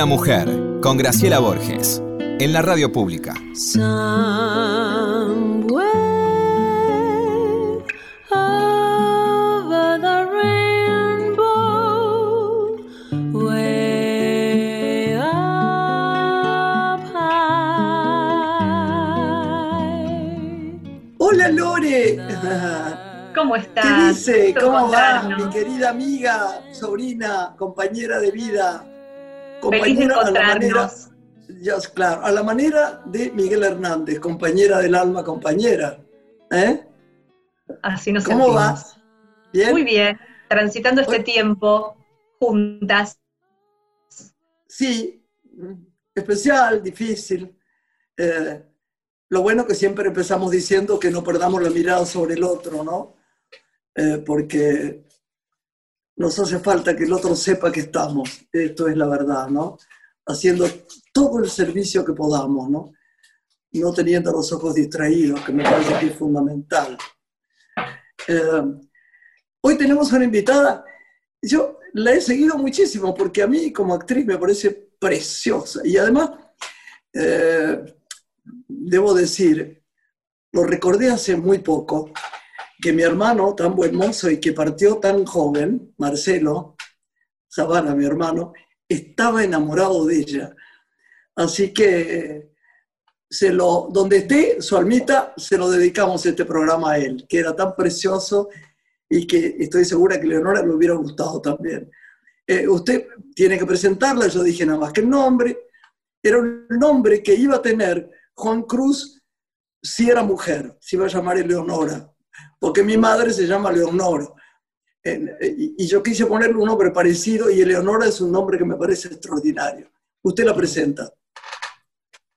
Una mujer, con Graciela Borges, en la radio pública. Hola Lore. ¿Cómo estás? ¿Qué dice? ¿Cómo va? Mi querida amiga, sobrina, compañera de vida. Feliz de encontrarnos. ya, claro, a la manera de Miguel Hernández, compañera del alma, compañera. ¿Eh? Así nos ¿Cómo sentimos. vas? ¿Bien? Muy bien, transitando este Hoy- tiempo juntas. Sí, especial, difícil. Eh, lo bueno que siempre empezamos diciendo que no perdamos la mirada sobre el otro, ¿no? Eh, porque nos hace falta que el otro sepa que estamos, esto es la verdad, ¿no? Haciendo todo el servicio que podamos, ¿no? No teniendo los ojos distraídos, que me parece que es fundamental. Eh, hoy tenemos una invitada, yo la he seguido muchísimo porque a mí como actriz me parece preciosa y además, eh, debo decir, lo recordé hace muy poco, que mi hermano, tan buen mozo y que partió tan joven, Marcelo Zavala, mi hermano, estaba enamorado de ella. Así que se lo, donde esté su almita, se lo dedicamos este programa a él, que era tan precioso y que estoy segura que Leonora le hubiera gustado también. Eh, usted tiene que presentarla, yo dije nada más que el nombre, era un nombre que iba a tener Juan Cruz si era mujer, se iba a llamar Eleonora, porque mi madre se llama Leonor. En- y, yo quise ponerle un nombre parecido y Eleonora es un nombre que me parece extraordinario. Usted la presenta.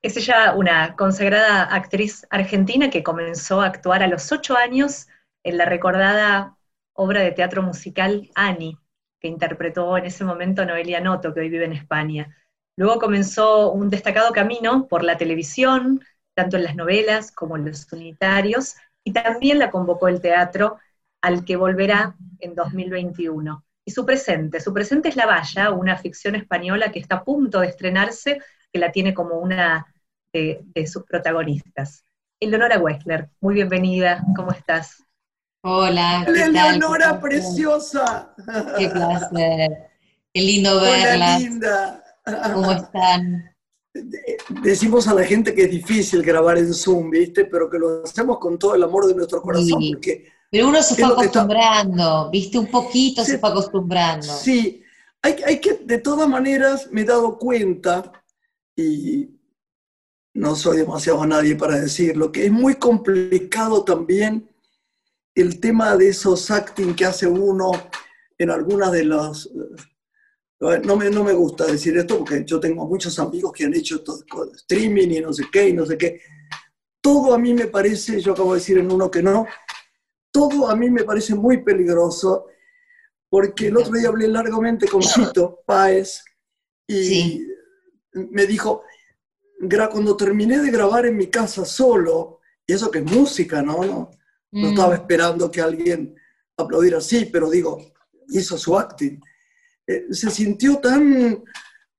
Es ella una consagrada actriz argentina que comenzó a actuar a los ocho años en la recordada obra de teatro musical Annie, que interpretó en ese momento Noelia Noto, que hoy vive en España. Luego comenzó un destacado camino por la televisión, tanto en las novelas como en los unitarios, y también la convocó el teatro, al que volverá en 2021. Y su presente, su presente es La Valla, una ficción española que está a punto de estrenarse, que la tiene como una de, de sus protagonistas. Eleonora Wessler, muy bienvenida, ¿cómo estás? Hola, ¿qué? Eleonora, preciosa. Qué placer. Qué lindo Hola, verlas. linda. ¿Cómo están? Decimos a la gente que es difícil grabar en Zoom, ¿viste? Pero que lo hacemos con todo el amor de nuestro corazón, Sí. porque Pero uno se fue está- acostumbrando, viste, un poquito Sí. se fue acostumbrando. Sí, hay, hay que, de todas maneras, me he dado cuenta, y no soy demasiado nadie para decirlo, que es muy complicado también el tema de esos acting que hace uno en algunas de las... No me, no me gusta decir esto porque yo tengo muchos amigos que han hecho todo, streaming y no sé qué y no sé qué. Todo a mí me parece, yo acabo de decir en uno que no, todo a mí me parece muy peligroso porque el otro día hablé largamente con Chito Páez y Sí. me dijo, "Gra- cuando terminé de grabar en mi casa solo, y eso que es música, ¿no? No, no Mm. estaba esperando que alguien aplaudiera así, pero digo, hizo su acting. Eh, se sintió tan,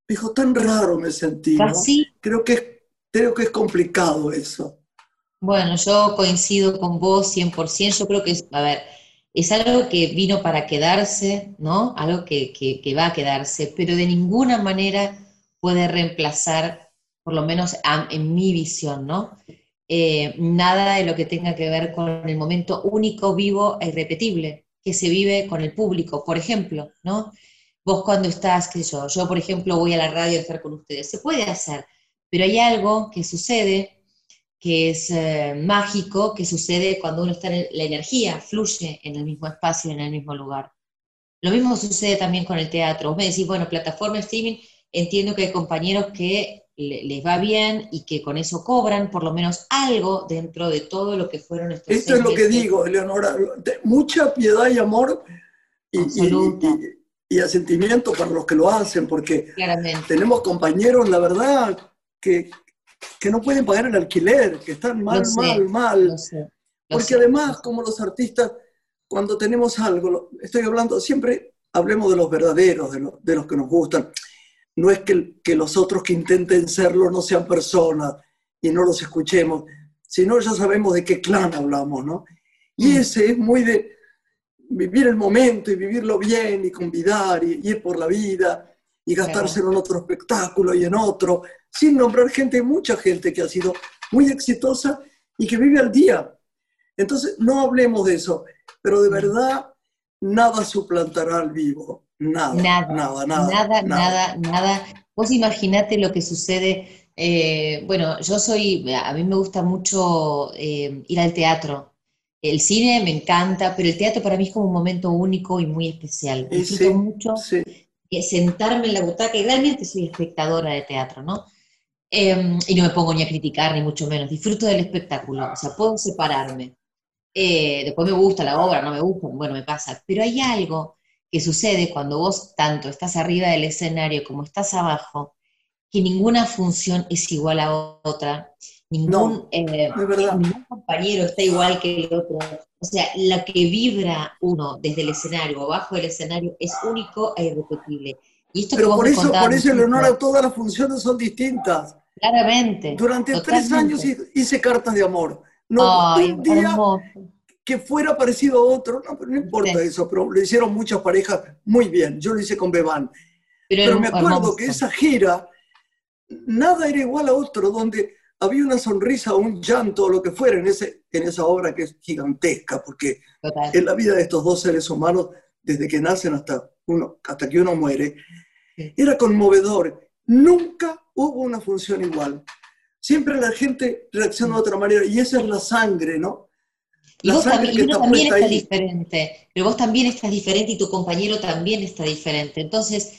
dijo, tan raro me sentí, ¿no? Casi, Creo que, es- creo que es complicado eso. bueno, yo coincido con vos 100%, yo creo que, es, a ver, es algo que vino para quedarse, ¿no? Algo que, que- que va a quedarse, pero de ninguna manera puede reemplazar, por lo menos a- en mi visión, ¿no? Eh, nada de lo que tenga que ver con el momento único, vivo e irrepetible que se vive con el público, por ejemplo, ¿no? Vos cuando estás, qué sé yo, yo por ejemplo voy a la radio a estar con ustedes, se puede hacer, pero hay algo que sucede que es eh, mágico, que sucede cuando uno está en el- la energía, fluye en el mismo espacio, en el mismo lugar. Lo mismo sucede también con el teatro. Vos me decís, bueno, plataforma streaming, entiendo que hay compañeros que le- les va bien y que con eso cobran por lo menos algo dentro de todo lo que fueron estos Esto es lo que digo, Eleonora, mucha piedad y amor y. y- asentimiento para los que lo hacen, porque Claramente. tenemos compañeros, la verdad, que, que no pueden pagar el alquiler, que están mal, Lo sé, mal, mal. Lo sé, lo Porque sé. además, como los artistas, cuando tenemos algo, estoy hablando, siempre hablemos de los verdaderos, de, lo- de los que nos gustan. no es que, que los otros que intenten serlo no sean personas y no los escuchemos, sino ya sabemos de qué clan hablamos, ¿no? Y mm. ese es muy de vivir el momento y vivirlo bien y convidar y, ir por la vida y gastárselo en otro espectáculo y en otro, sin nombrar gente, mucha gente que ha sido muy exitosa y que vive al día. Entonces, no hablemos de eso, pero de mm. verdad nada suplantará al vivo. Nada, nada, nada, nada. Nada, nada, Vos imaginate lo que sucede. Eh, bueno, yo soy, a mí me gusta mucho eh, ir al teatro. El cine me encanta, pero el teatro para mí es como un momento único y muy especial. Disfruto mucho sentarme en la butaca y realmente soy espectadora de teatro, ¿no? Em, y no me pongo ni a criticar, ni mucho menos. Disfruto del espectáculo, o sea, puedo separarme. Eh, después me gusta la obra, no me gusta, bueno, me pasa. Pero hay algo que sucede cuando vos tanto estás arriba del escenario como estás abajo, que ninguna función es igual a otra, ningún, eh, ningún compañero está igual que el otro. O sea, la que vibra uno desde el escenario o abajo del escenario es único e irrepetible. Y esto Pero por, eso, por eso, Leonora, todas las funciones son distintas. Claramente. Durante tres años hice cartas de amor. No, un día que fuera parecido a otro, no, pero no importa eso, pero lo hicieron muchas parejas muy bien. Yo lo hice con Bebán. Pero, me acuerdo que esa gira, nada era igual a otro, donde había una sonrisa, un llanto, o lo que fuera en, ese, en esa obra que es gigantesca, porque en la vida de estos dos seres humanos, desde que nacen hasta, uno, hasta que uno muere, era conmovedor. Nunca hubo una función igual. Siempre la gente reacciona de otra manera y esa es la sangre, ¿no? La vos también, también está diferente, pero vos también estás diferente y tu compañero también está diferente. Entonces,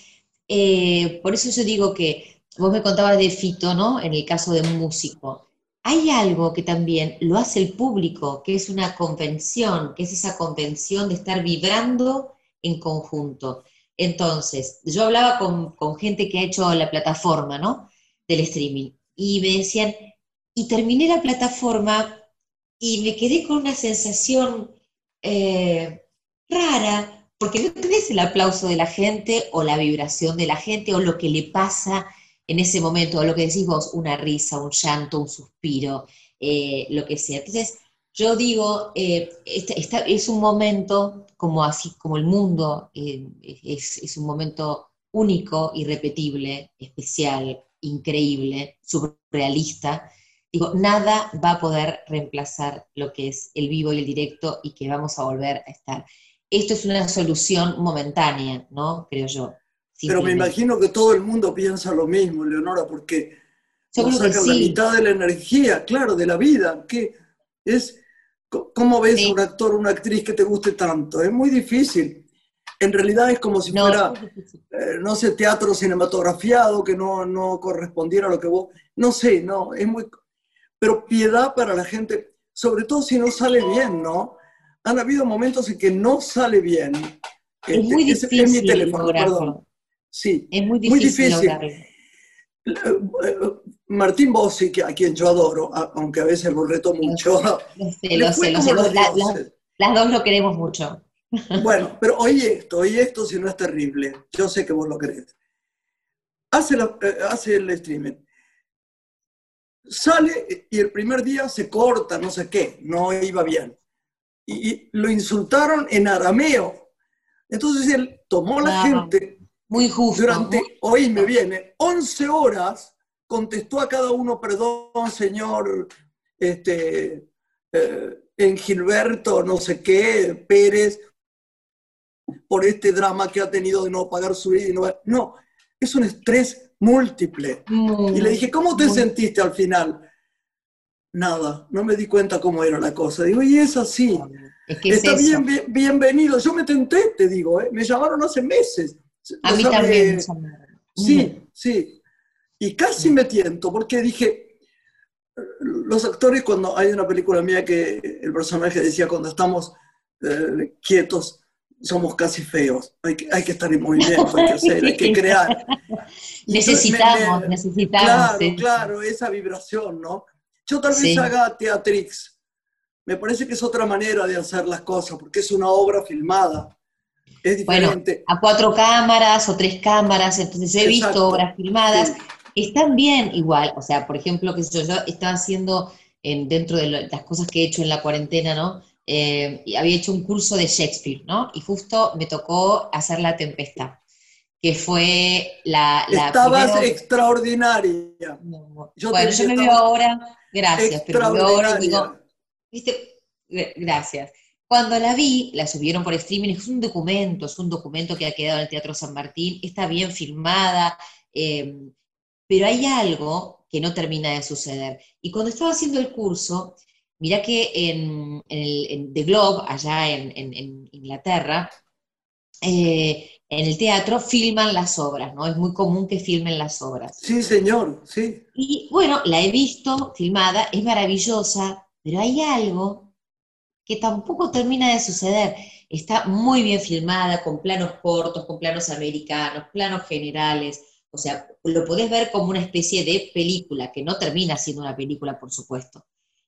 eh, por eso yo digo que vos me contabas de Fito, ¿no? En el caso de un músico. Hay algo que también lo hace el público, que es una convención, que es esa convención de estar vibrando en conjunto. Entonces, yo hablaba con, gente que ha hecho la plataforma, ¿no? Del streaming y me decían, y terminé la plataforma y me quedé con una sensación eh, rara, porque no tenés el aplauso de la gente o la vibración de la gente o lo que le pasa en ese momento, lo que decís vos, una risa, un llanto, un suspiro, eh, lo que sea. Entonces, yo digo, eh, es un momento como así, como el mundo, es, es un momento único, irrepetible, especial, increíble, surrealista. Digo, nada va a poder reemplazar lo que es el vivo y el directo y que vamos a volver a estar. Esto es una solución momentánea, ¿no? Creo yo. Pero me imagino que todo el mundo piensa lo mismo, Leonora, porque saca la mitad de la energía, claro, de la vida. que es, ¿Cómo ves a un actor o una actriz que te guste tanto? Es muy difícil en realidad es como si fuera, eh, no sé, teatro cinematografiado, que no, no correspondiera a lo que vos, no sé, no, es muy, pero piedad para la gente, sobre todo si no sale bien, ¿no? Han habido momentos en que no sale bien. Es muy difícil. Es, mi teléfono, perdón. Sí, es muy difícil. Eh, Martín Bossi, a quien yo adoro, aunque a veces lo reto mucho. Lo sé, lo sé, lo sé. las dos lo queremos mucho. Bueno, pero oye esto, oye esto si no es terrible. Yo sé que vos lo. Hace, eh, hace el streaming. Sale y el primer día se corta, no sé qué, no iba bien. Y, lo insultaron en arameo. Entonces él tomó la gente. Muy justo. Durante, hoy me viene, 11 horas contestó a cada uno, perdón, señor, este, eh, en Gilberto, no sé qué, Pérez, por este drama que ha tenido de no pagar su vida. No, no, es un estrés múltiple. y le dije, ¿cómo te sentiste al final? Nada, no me di cuenta cómo era la cosa. Digo, y es así. Está bien, bienvenido. Yo me tenté, te digo, ¿eh? me llamaron hace meses. A mí también. Sí, sí. Y casi me tiento, porque dije, los actores cuando hay una película mía que el personaje decía cuando estamos eh, quietos, somos casi feos. Hay que, hay que estar en movimiento, hay que hacer, hay que crear. necesitamos, necesitamos. Claro, claro, esa vibración, ¿no? Yo tal vez haga Teatrix. Me parece que es otra manera de hacer las cosas, porque es una obra filmada. Es diferente. Bueno, a cuatro cámaras o tres cámaras, entonces he visto obras filmadas, están bien igual, o sea, por ejemplo, que yo, yo estaba haciendo en, dentro de las cosas que he hecho en la cuarentena, ¿no? Eh, había hecho un curso de Shakespeare, ¿no? Y justo me tocó hacer La Tempestad, que fue la... la Estabas extraordinaria. bueno, yo me veo ahora, gracias, pero me veo ahora digo, ¿viste? Gracias. Cuando la vi, la subieron por streaming, es un documento, es un documento que ha quedado en el Teatro San Martín, está bien filmada, eh, pero hay algo que no termina de suceder. Y cuando estaba haciendo el curso, mira que en, The Globe, allá en, Inglaterra, eh, en el teatro filman las obras, ¿no? Es muy común que filmen las obras. Sí, señor, sí. Y bueno, la he visto filmada, es maravillosa, pero hay algo que tampoco termina de suceder. Está muy bien filmada, con planos cortos, con planos americanos, planos generales. O sea, lo podés ver como una especie de película, que no termina siendo una película, por supuesto.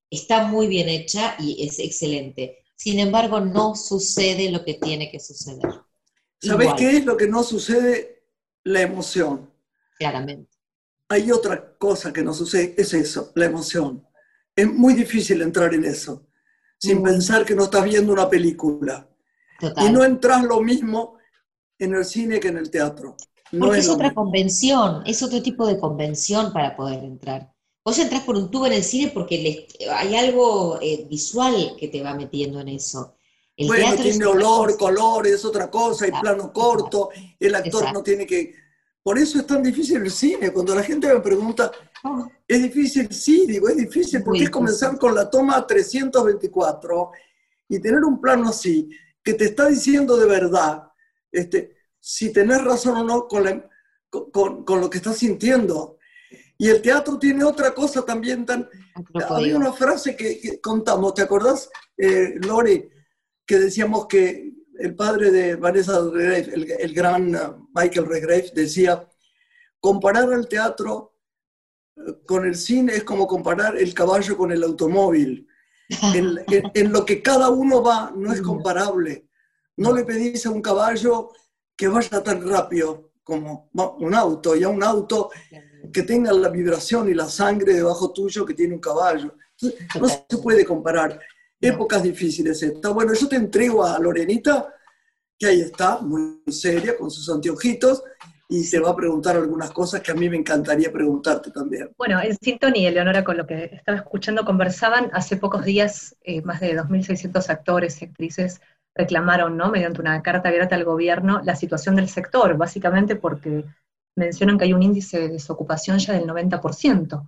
Está muy bien hecha y es excelente. Sin embargo, no sucede lo que tiene que suceder. ¿Sabés qué es lo que no sucede? La emoción. Claramente. Hay otra cosa que no sucede, es eso, la emoción. Es muy difícil entrar en eso, sin pensar que no estás viendo una película. Y no entras lo mismo en el cine que en el teatro. Porque es, otra convención, es otro tipo de convención para poder entrar. Vos entras por un tubo en el cine porque hay algo eh, visual que te va metiendo en eso. El bueno, tiene olor, color, es otra cosa, hay plano corto, el actor no tiene que... Por eso es tan difícil el cine. Cuando la gente me pregunta, ¿es difícil? Sí, digo, es difícil porque es comenzar con la toma 324 y tener un plano así, que te está diciendo de verdad, este, si tenés razón o no con, con, lo que estás sintiendo. Y el teatro tiene otra cosa también tan... Hay una frase que, contamos, ¿te acordás, eh, Lori? Que decíamos que el padre de Vanessa Redgrave, el, gran uh, Michael Redgrave, decía, comparar el teatro con el cine es como comparar el caballo con el automóvil. en, en, lo que cada uno va no es comparable. No le pedís a un caballo que vaya tan rápido como un auto, y a un auto que tenga la vibración y la sangre debajo tuyo que tiene un caballo. no se puede comparar. Épocas difíciles está Bueno, yo te entrego a Lorenita, que ahí está, muy seria, con sus anteojitos, y se va a preguntar algunas cosas que a mí me encantaría preguntarte también. Bueno, en sintonía, Eleonora, con lo que estaba escuchando, conversaban hace pocos días eh, más de 2.600 actores y actrices reclamaron, ¿no? mediante una carta abierta al gobierno, la situación del sector, básicamente porque mencionan que hay un índice de desocupación ya del 90%.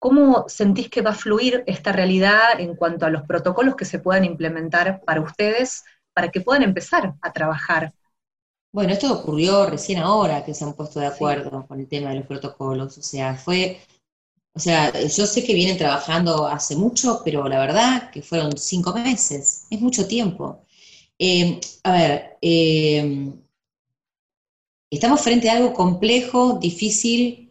¿Cómo sentís que va a fluir esta realidad en cuanto a los protocolos que se puedan implementar para ustedes para que puedan empezar a trabajar? Bueno, esto ocurrió recién ahora que se han puesto de acuerdo con el tema de los protocolos, o sea, fue, o sea, yo sé que vienen trabajando hace mucho, pero la verdad que fueron cinco meses, es mucho tiempo. Eh, a ver, eh, estamos frente a algo complejo, difícil,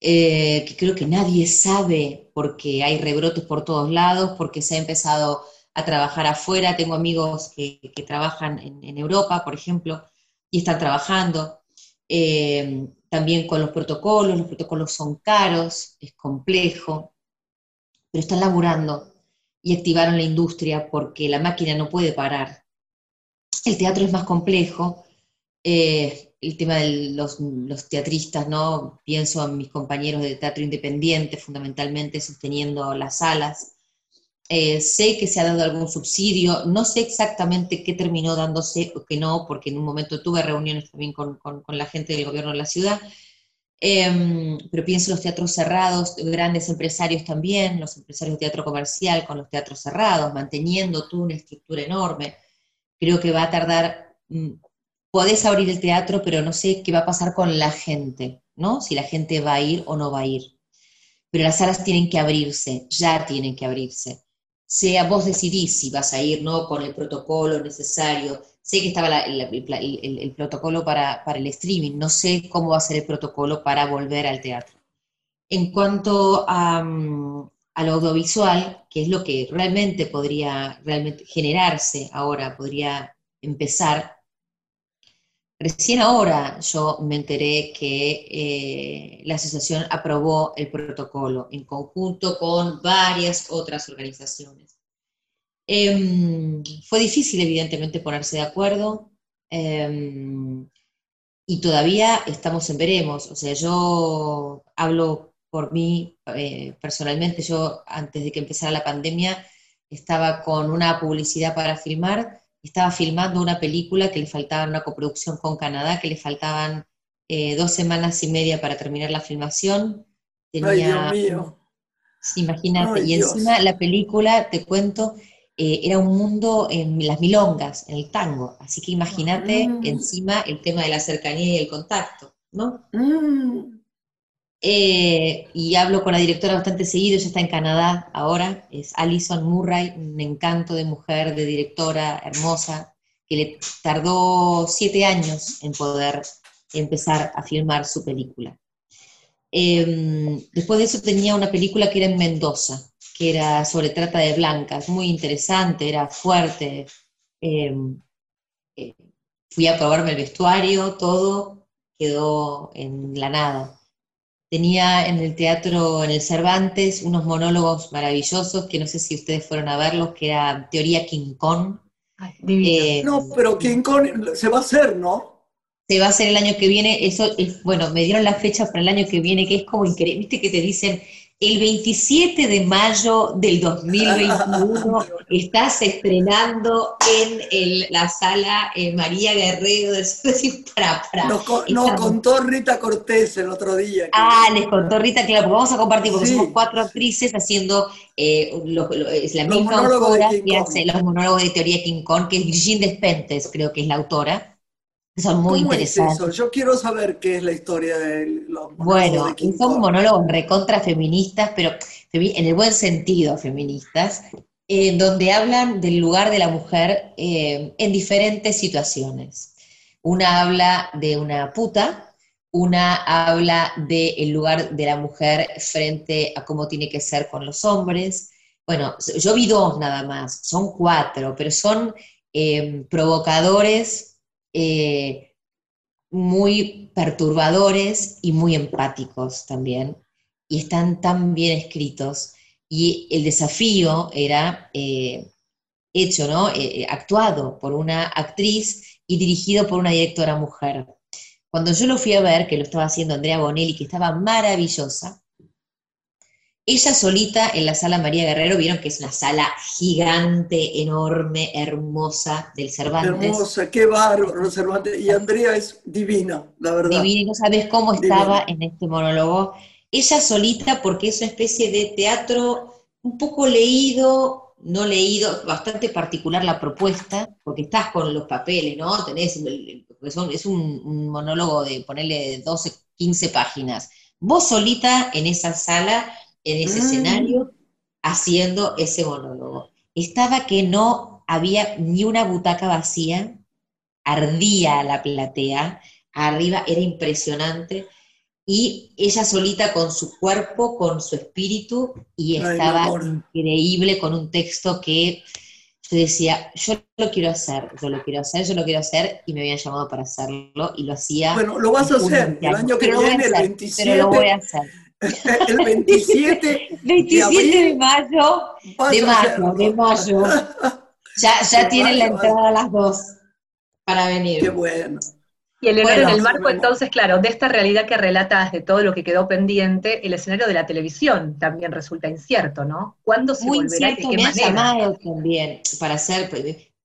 eh, que creo que nadie sabe porque hay rebrotes por todos lados, porque se ha empezado a trabajar afuera. Tengo amigos que, trabajan en, Europa, por ejemplo, y están trabajando. también con los protocolos, los protocolos son caros, es complejo, pero están laburando y activaron la industria porque la máquina no puede parar. El teatro es más complejo. Eh, el tema de los, teatristas, ¿no? Pienso en mis compañeros de teatro independiente, fundamentalmente sosteniendo las salas. Eh, sé que se ha dado algún subsidio, no sé exactamente qué terminó dándose o qué no, porque en un momento tuve reuniones también con, la gente del gobierno de la ciudad, em, pero pienso en los teatros cerrados, grandes empresarios también, los empresarios de teatro comercial con los teatros cerrados, manteniendo tú una estructura enorme creo que va a tardar, mm, podés abrir el teatro, pero no sé qué va a pasar con la gente, ¿no? Si la gente va a ir o no va a ir. Pero las salas tienen que abrirse, ya tienen que abrirse. Sea vos decidís si vas a ir, ¿no? Con el protocolo necesario. Sé que estaba el, protocolo para, para el streaming, no sé cómo va a ser el protocolo para volver al teatro. En cuanto a, mm, al audiovisual, que es lo que realmente podría realmente generarse ahora, podría empezar, Recién ahora yo me enteré que eh, la asociación aprobó el protocolo en conjunto con varias otras organizaciones. Em, fue difícil, evidentemente, ponerse de acuerdo em, y todavía estamos en veremos. O sea, yo hablo por mí eh, personalmente, yo antes de que empezara la pandemia estaba con una publicidad para filmar estaba filmando una película que le faltaba una coproducción con Canadá, que le faltaban eh, dos semanas y media para terminar la filmación. Ay, Dios mío. Imagínate, y encima la película, te cuento, eh, era un mundo en las milongas, en el tango. Así que imagínate mm. encima el tema de la cercanía y el contacto, ¿no? Mm. Eh, y hablo con la directora bastante seguido, ella está en Canadá ahora, es Alison Murray, un encanto de mujer, de directora hermosa, que le tardó siete años en poder empezar a filmar su película. Em, después de eso tenía una película que era en Mendoza, que era sobre trata de blancas, muy interesante, era fuerte. Em, eh, fui a probarme el vestuario, todo quedó en la nada Tenía en el teatro, en el Cervantes, unos monólogos maravillosos que no sé si ustedes fueron a verlos, que era Teoría King Kong. Eh, no, pero King Kong se va a hacer, ¿no? Se va a hacer el año que viene, eso es, bueno, me dieron la fecha para el año que viene, que es como increíble, viste que te dicen, el 27 de mayo del 2021 estás estrenando en la sala eh, María Guerrero del para, para, Nos, contó Rita Cortés el otro día. Ah, les contó Rita, claro, porque vamos a compartir, porque somos cuatro actrices haciendo eh, es la misma autora que hace los monólogos de teoría King Kong, que es Virginie Despentes, creo que es la autora. Son muy interesantes. Yo quiero saber qué es la historia de los Bueno, son monólogos recontra feministas, pero en el buen sentido feministas, eh, donde hablan del lugar de la mujer eh, en diferentes situaciones. Una habla de una puta, una habla del lugar de la mujer frente a cómo tiene que ser con los hombres. Bueno, yo vi dos nada más, son cuatro, pero son eh, provocadores eh, muy perturbadores y muy empáticos también, y están tan bien escritos. Y el desafío era eh, hecho, ¿no? Eh, actuado por una actriz y dirigido por una directora mujer. Cuando yo lo fui a ver, que lo estaba haciendo Andrea Bonelli, que estaba maravillosa, ella solita en la sala María Guerrero, vieron que es una sala gigante, enorme, hermosa del Cervantes. Hermosa, qué bárbaro Cervantes. Y Andrea es divina, la verdad. Divina, y no sabes cómo estaba en este monólogo. Ella solita, porque es una especie de teatro un poco leído, no leído, bastante particular la propuesta, porque estás con los papeles, ¿no? Tenés, es un, un monólogo de ponerle 12, 15 páginas. Vos solita en esa sala en ese mm. escenario haciendo ese monólogo. Estaba que no había ni una butaca vacía, ardía la platea, arriba era impresionante, y ella solita con su cuerpo, con su espíritu, y estaba increíble con un texto que yo decía, yo lo quiero hacer, yo lo quiero hacer, yo lo quiero hacer, y me habían llamado para hacerlo, y lo hacía. Bueno, lo vas a hacer, el año que viene, el 27. Pero lo voy a hacer. el 27, 27 de, mayo, de mayo, de mayo. Ya, ya tienen la entrada a las dos para venir. Qué bueno. Y el en el marco, entonces, claro, de esta realidad que relatas, de todo lo que quedó pendiente, el escenario de la televisión también resulta incierto, ¿no? ¿Cuándo se Muy volverá? Incierto, me han llamado también para hacer,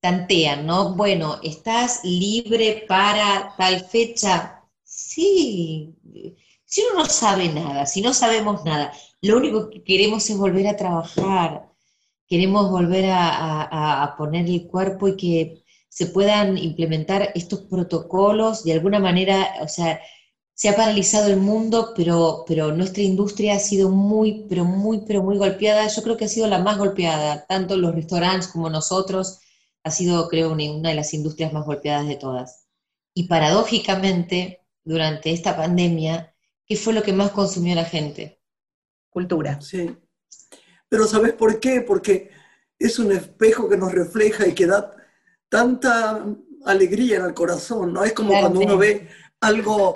tantean, ¿no? Bueno, ¿estás libre para tal fecha? Sí, si uno no sabe nada, si no sabemos nada, lo único que queremos es volver a trabajar, queremos volver a, poner el cuerpo y que se puedan implementar estos protocolos de alguna manera, o sea, se ha paralizado el mundo, pero, pero nuestra industria ha sido muy, pero muy, pero muy golpeada. Yo creo que ha sido la más golpeada, tanto los restaurantes como nosotros, ha sido, creo, una de las industrias más golpeadas de todas. Y paradójicamente, durante esta pandemia, ¿Qué fue lo que más consumió la gente? Cultura. Sí. Pero ¿sabes por qué? Porque es un espejo que nos refleja y que da tanta alegría en el corazón, ¿no? Es como cuando uno ve algo,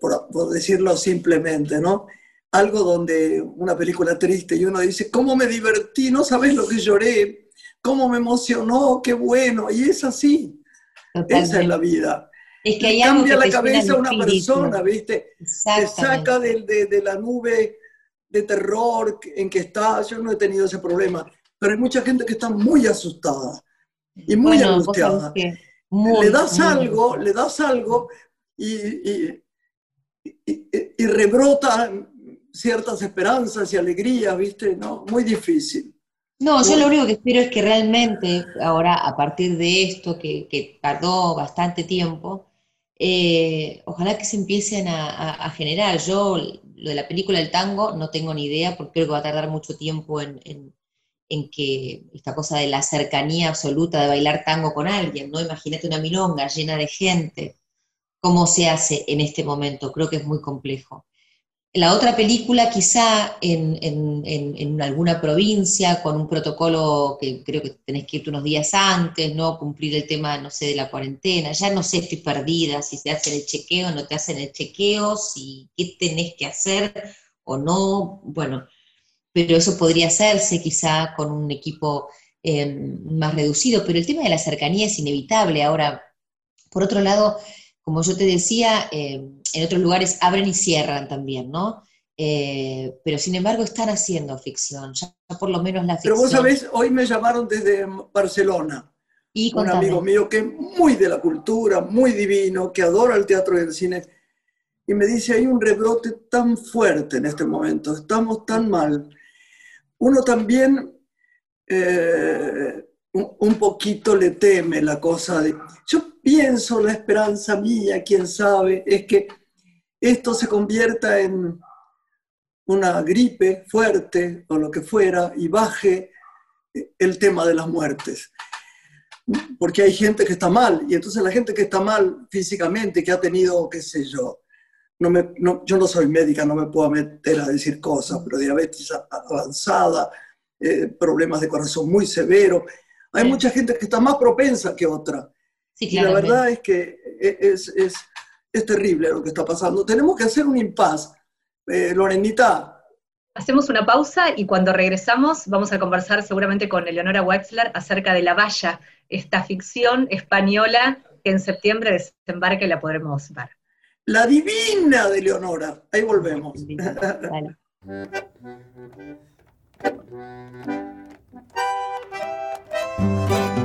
por, decirlo simplemente, ¿no? Algo donde una película triste y uno dice, ¿cómo me divertí? No sabes lo que lloré, cómo me emocionó, qué bueno. Y es así. Esa es la vida. Es que hay cambia la cabeza a una persona, ¿viste? Te saca de, de, la nube de terror en que está. Yo no he tenido ese problema, pero hay mucha gente que está muy asustada y muy angustiada. le das algo, le das algo y, y, y, rebrota ciertas esperanzas y alegrías, ¿viste? ¿No? Muy difícil. No, yo lo único que espero es que realmente, ahora a partir de esto, que, que tardó bastante tiempo, eh, ojalá que se empiecen a, generar. Yo, lo de la película del tango, no tengo ni idea, porque creo que va a tardar mucho tiempo en, que esta cosa de la cercanía absoluta de bailar tango con alguien, ¿no? Imagínate una milonga llena de gente. ¿Cómo se hace en este momento? Creo que es muy complejo. La otra película quizá en, alguna provincia con un protocolo que creo que tenés que irte unos días antes, ¿no? Cumplir el tema, no sé, de la cuarentena. Ya no sé, estoy perdida, si se hace el chequeo, no te hacen el chequeo, si qué tenés que hacer o no. Bueno, pero eso podría hacerse quizá con un equipo eh, más reducido, pero el tema de la cercanía es inevitable. Ahora, por otro lado, como yo te decía, eh, en otros lugares abren y cierran también, ¿no? Eh, pero sin embargo están haciendo ficción, ya por lo menos la ficción. Pero vos sabés, hoy me llamaron desde Barcelona, y un amigo mío que es muy de la cultura, muy divino, que adora el teatro y el cine, y me dice, hay un rebrote tan fuerte en este momento, estamos tan mal. Uno también eh, un poquito le teme la cosa de... Yo pienso, la esperanza mía, quién sabe, es que esto se convierta en una gripe fuerte o lo que fuera y baje el tema de las muertes. Porque hay gente que está mal y entonces la gente que está mal físicamente, que ha tenido, qué sé yo, no me, yo no soy médica, no me puedo meter a decir cosas, pero diabetes avanzada, eh, problemas de corazón muy severos, hay mucha gente que está más propensa que otra. y la verdad es que es, es es terrible lo que está pasando. Tenemos que hacer un impasse. Eh, Lorenita. Hacemos una pausa y cuando regresamos vamos a conversar seguramente con Eleonora Wexler acerca de La Valla, esta ficción española que en septiembre desembarque y la podremos ver. La divina de Leonora. Ahí volvemos. Bueno.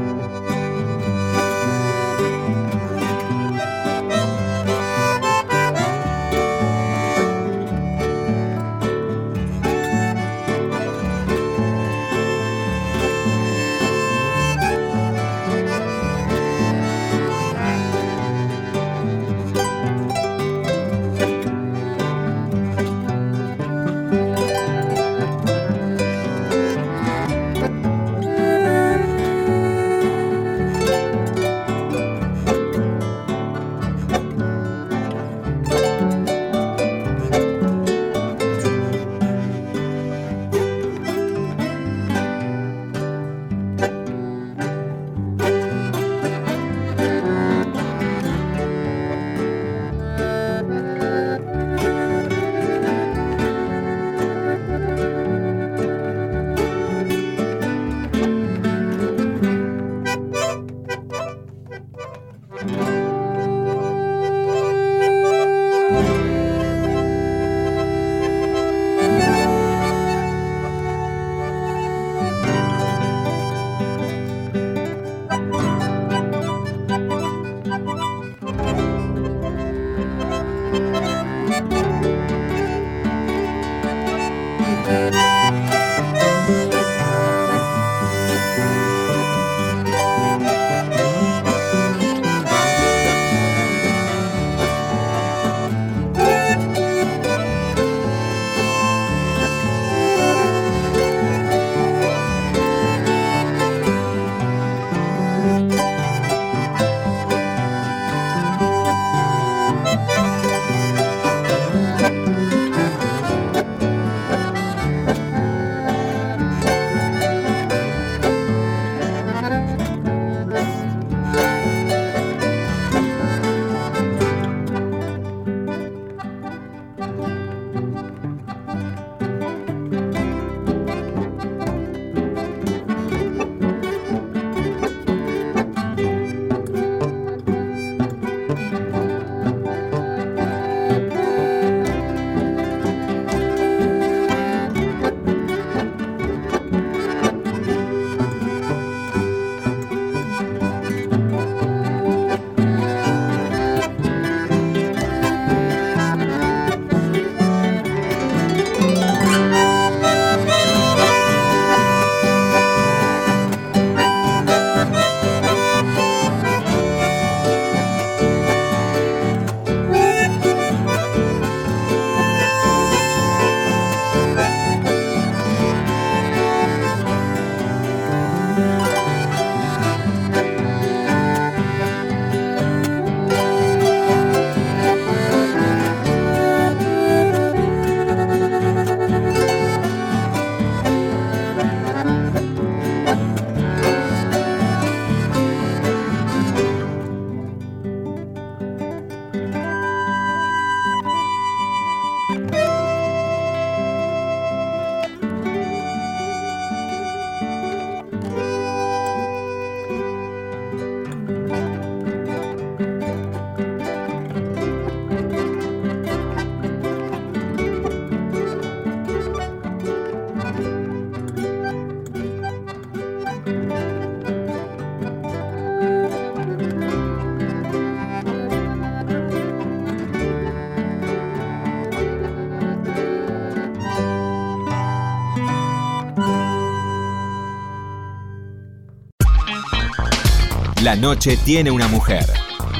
La noche tiene una mujer.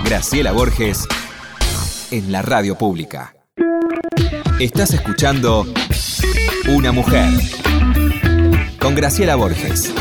Graciela Borges en la radio pública. Estás escuchando Una mujer con Graciela Borges.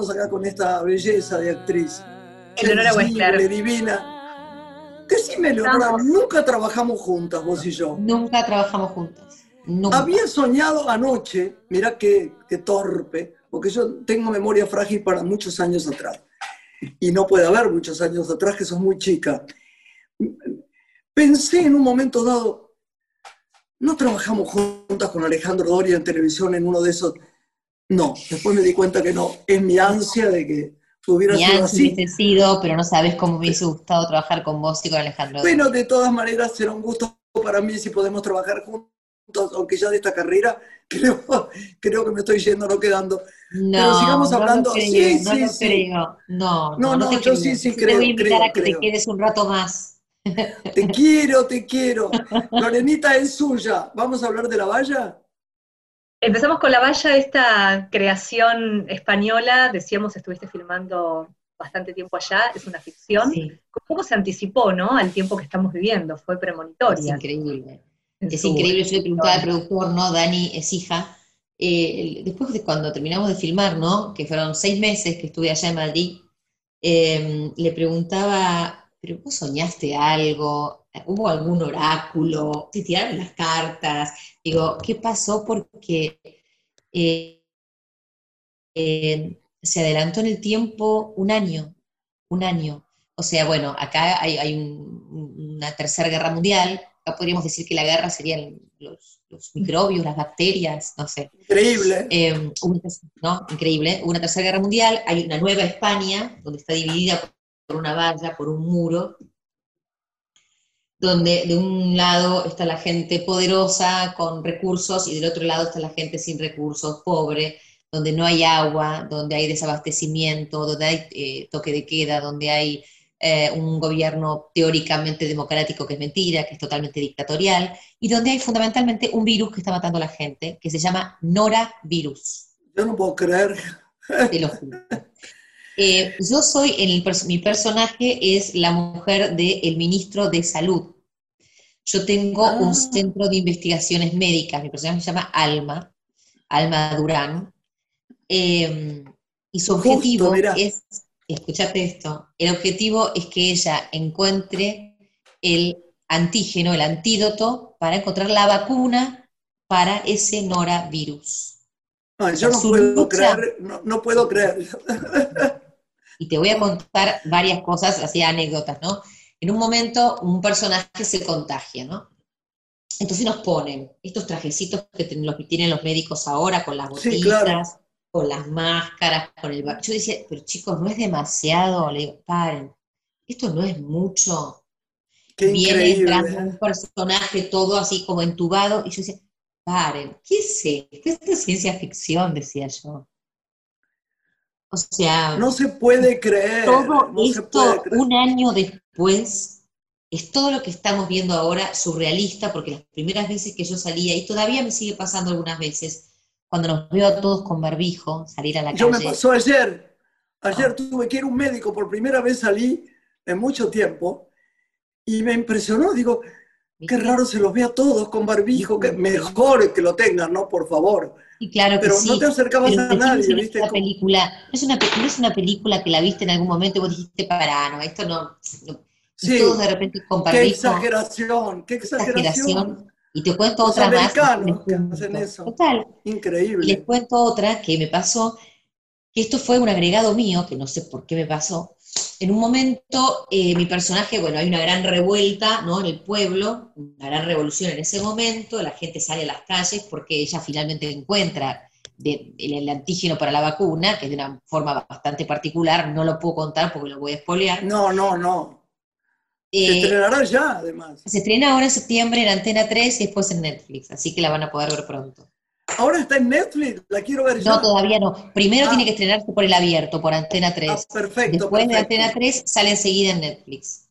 Acá con esta belleza de actriz. Eleonora Sensible, Wexler. divina. Decime, Leonora, Vamos. nunca trabajamos juntas, vos y yo. Nunca trabajamos juntos. Nunca. Había soñado anoche, mira qué, qué torpe, porque yo tengo memoria frágil para muchos años atrás. Y no puede haber muchos años atrás, que sos muy chica. Pensé en un momento dado, no trabajamos juntas con Alejandro Doria en televisión en uno de esos. No, después me di cuenta que no. Es mi ansia de que hubiera Mi sido así. hubiese sido, pero no sabes cómo me hubiese gustado trabajar con vos y con Alejandro. Bueno, de todas maneras será un gusto para mí si podemos trabajar juntos, aunque ya de esta carrera creo, creo que me estoy yendo, no quedando. no, pero sigamos no hablando. creo, Sí, no sí, sí. creo. No, No, no, te yo sí, sí creo, Te voy a invitar creo, a que creo. te quedes un rato más. Te quiero, te quiero. Lorenita es suya. ¿Vamos a hablar de la valla? Empezamos con la valla, esta creación española, decíamos, estuviste filmando bastante tiempo allá, es una ficción. Sí, poco se anticipó, ¿no? Al tiempo que estamos viviendo, fue es premonitoria. increíble. en Es increíble, yo le preguntaba al productor, ¿no? Dani es hija. eh, después de cuando terminamos de filmar, ¿no? Que fueron seis meses que estuve allá en Madrid, eh, le preguntaba, ¿pero vos soñaste algo? ¿Hubo algún oráculo? ¿Te tiraron las cartas? Digo, ¿qué pasó? Porque eh, eh, se adelantó en el tiempo un año, un año. O sea, bueno, acá hay, hay un- una tercera guerra mundial, acá podríamos decir que la guerra serían los, los microbios, las bacterias, no sé. Increíble. Eh, una ¿no? Increíble. Hubo una tercera guerra mundial, hay una nueva España, donde está dividida por una valla, por un muro, donde de un lado está la gente poderosa con recursos y del otro lado está la gente sin recursos, pobre, donde no hay agua, donde hay desabastecimiento, donde hay eh, toque de queda, donde hay eh, un gobierno teóricamente democrático que es mentira, que es totalmente dictatorial, y donde hay fundamentalmente un virus que está matando a la gente, que se llama norovirus, Yo no puedo creer. te lo juro. Eh, yo soy, en el mi personaje es la mujer del ministro de Salud. Yo tengo Ah. un centro de investigaciones médicas, mi personaje se llama Alma, Alma Durán, eh, y su objetivo es, escuchate esto, el objetivo es que ella encuentre el antígeno, el antídoto, para encontrar la vacuna para ese norovirus. Ay, yo no puedo creer, no, no puedo creer. Y te voy a contar varias cosas, así anécdotas, ¿no? En un momento un personaje se contagia, ¿no? Entonces nos ponen estos trajecitos que ten- los que tienen los médicos ahora, con las Sí, botitas, claro. con las máscaras, con el... Yo decía, pero chicos, ¿no es demasiado? Le digo, paren, esto no es mucho. Qué Viene increíble. un personaje todo así como entubado, y yo decía, paren, ¿qué es esto? Esto es ciencia ficción, decía yo. O sea... No se puede creer. todo no esto creer. un año después es todo lo que estamos viendo ahora surrealista, porque las primeras veces que yo salía, y todavía me sigue pasando algunas veces, cuando nos veo a todos con barbijo, salir a la Yo me calle, pasó ayer. Ayer Ah. tuve que ir a un médico, por primera vez salí en mucho tiempo y me impresionó. Digo, qué raro se los ve a todos con barbijo. Que mejor que lo tengan, ¿no? Por favor. Y claro que Pero sí, no te acercabas a nadie, es ¿viste? una película, no es una, no es una película que la viste en algún momento y vos dijiste, para, no, esto no, no". y Sí, todos de repente con qué exageración, qué exageración. y te cuento Los otra más. americanos que hacen eso. Total, Y les Increíble. cuento otra que me pasó, que esto fue un agregado mío, que no sé por qué me pasó. En un momento eh, mi personaje, bueno, hay una gran revuelta ¿no? en el pueblo, una gran revolución en ese momento, la gente sale a las calles porque ella finalmente encuentra de- el, el antígeno para la vacuna, que es de una forma bastante particular, no lo puedo contar porque lo voy a espolear. No, no, no. Se Eh, estrenará ya, además. se estrena ahora en septiembre en Antena 3 y después en Netflix, así que la van a poder ver pronto. Ahora está en Netflix, la quiero ver ya. No, todavía no. Primero Ah. tiene que estrenarse por el abierto, por Antena 3. Ah, perfecto, Después de. Antena 3 sale enseguida en Netflix.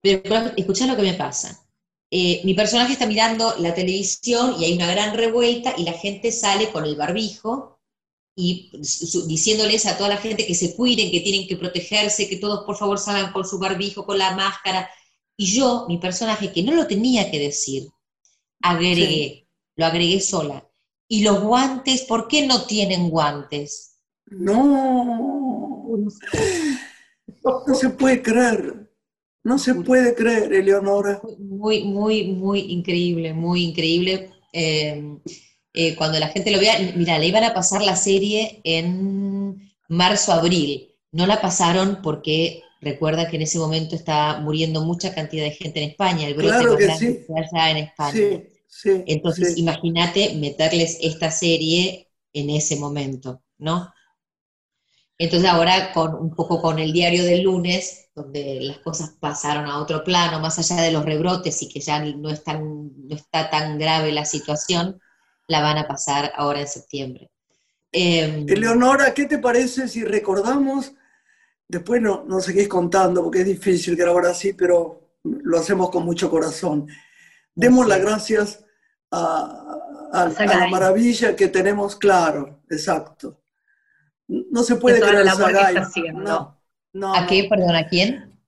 Pero, pero escuchá lo que me pasa. Eh, mi personaje está mirando la televisión y hay una gran revuelta y la gente sale con el barbijo y su- diciéndoles a toda la gente que se cuiden, que tienen que protegerse, que todos por favor salgan con su barbijo, con la máscara. Y yo, mi personaje, que no lo tenía que decir, agregué, lo agregué sola. Y los guantes, ¿por qué no tienen guantes? No, no se puede creer. No se puede creer, Eleonora. Muy, muy, muy increíble, muy increíble. Eh, eh, cuando la gente lo vea, mira, le iban a pasar la serie en marzo, abril. No la pasaron porque recuerda que en ese momento estaba muriendo mucha cantidad de gente en España, el brote Claro más grande sí. allá en España. Sí, sí. Entonces, sí. imagínate meterles esta serie en ese momento, ¿no? Entonces ahora con un poco con el diario del lunes, donde las cosas pasaron a otro plano, más allá de los rebrotes y que ya no, es tan, no está tan grave la situación, la van a pasar ahora en septiembre. Eh, Eleonora, ¿qué te parece si recordamos? Después no, no seguís contando porque es difícil grabar así, pero lo hacemos con mucho corazón. Demos las gracias a, a- a la maravilla que tenemos, claro, exacto. No se puede toda la creer labor que Sagay. está haciendo. No, no, ¿A no. qué? Perdón, ¿a quién?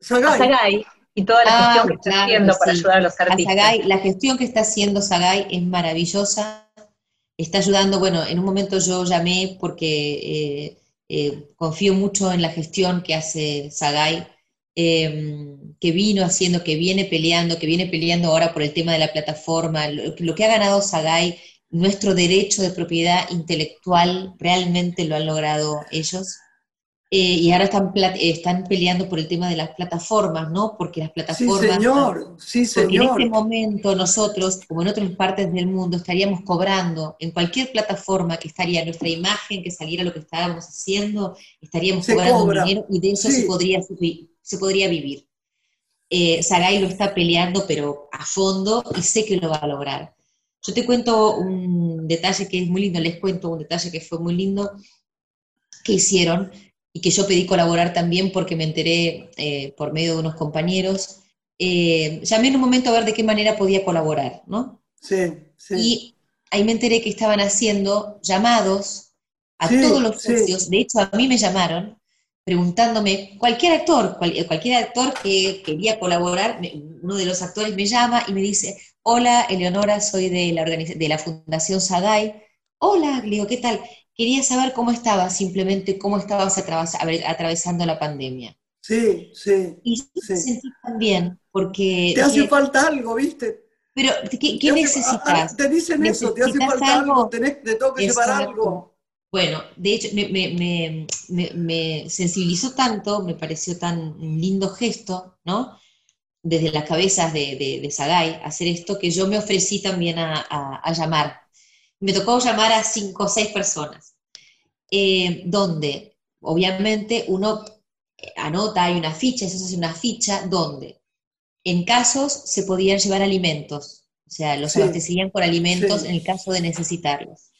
Sagay. A Sagay y toda la Ah, gestión que está claro, haciendo para sí. ayudar a los a artistas. Sagay, la gestión que está haciendo Sagay es maravillosa, está ayudando, bueno, en un momento yo llamé porque eh, eh, confío mucho en la gestión que hace Sagay, eh, que vino haciendo, que viene peleando, que viene peleando ahora por el tema de la plataforma, lo, lo que ha ganado Sagay, nuestro derecho de propiedad intelectual, realmente lo han logrado ellos. Eh, y ahora están, están peleando por el tema de las plataformas, ¿no? Porque las Sí, plataformas señor, sí, porque en señor. este momento nosotros, como en otras partes del mundo, estaríamos cobrando en cualquier plataforma que estaría nuestra imagen, que saliera lo que estábamos haciendo, estaríamos Se cobrando cobra. dinero y de eso Sí. se, podría, se podría vivir. Eh, lo está peleando, pero a fondo, y sé que lo va a lograr. Yo te cuento un detalle que es muy lindo, les cuento un detalle que fue muy lindo que hicieron y que yo pedí colaborar también porque me enteré eh, por medio de unos compañeros. Eh, llamé en un momento a ver de qué manera podía colaborar, ¿no? Sí, sí. Y ahí me enteré que estaban haciendo llamados a Sí, todos los sí. socios. De hecho, a mí me llamaron preguntándome, cualquier actor, cual- eh, cualquier actor que quería colaborar, uno de los actores me llama y me dice, hola, Eleonora, soy de la, de la Fundación Sagay. Hola, le digo, ¿qué tal? Quería saber cómo estabas, simplemente cómo estabas atravesando la pandemia. Sí, sí. Y Sí. sentí tan bien, porque... Te hace falta algo, ¿viste? pero, ¿qué, qué Te hace- necesitas? ah, Te dicen eso, te hace ¿Necesitas falta algo, algo? tenés, te tengo que llevar algo. Bueno, de hecho, me, me- me- me- me sensibilizó tanto, me pareció tan lindo gesto, ¿no? Desde las cabezas de, de, de Sagay, hacer esto, que yo me ofrecí también a, a- a llamar. Me tocó llamar a cinco o seis personas, eh, donde obviamente uno anota, hay una ficha, eso hace una ficha, donde en casos se podían llevar alimentos, o sea, los Sí. abastecerían por alimentos Sí. en el caso de necesitarlos.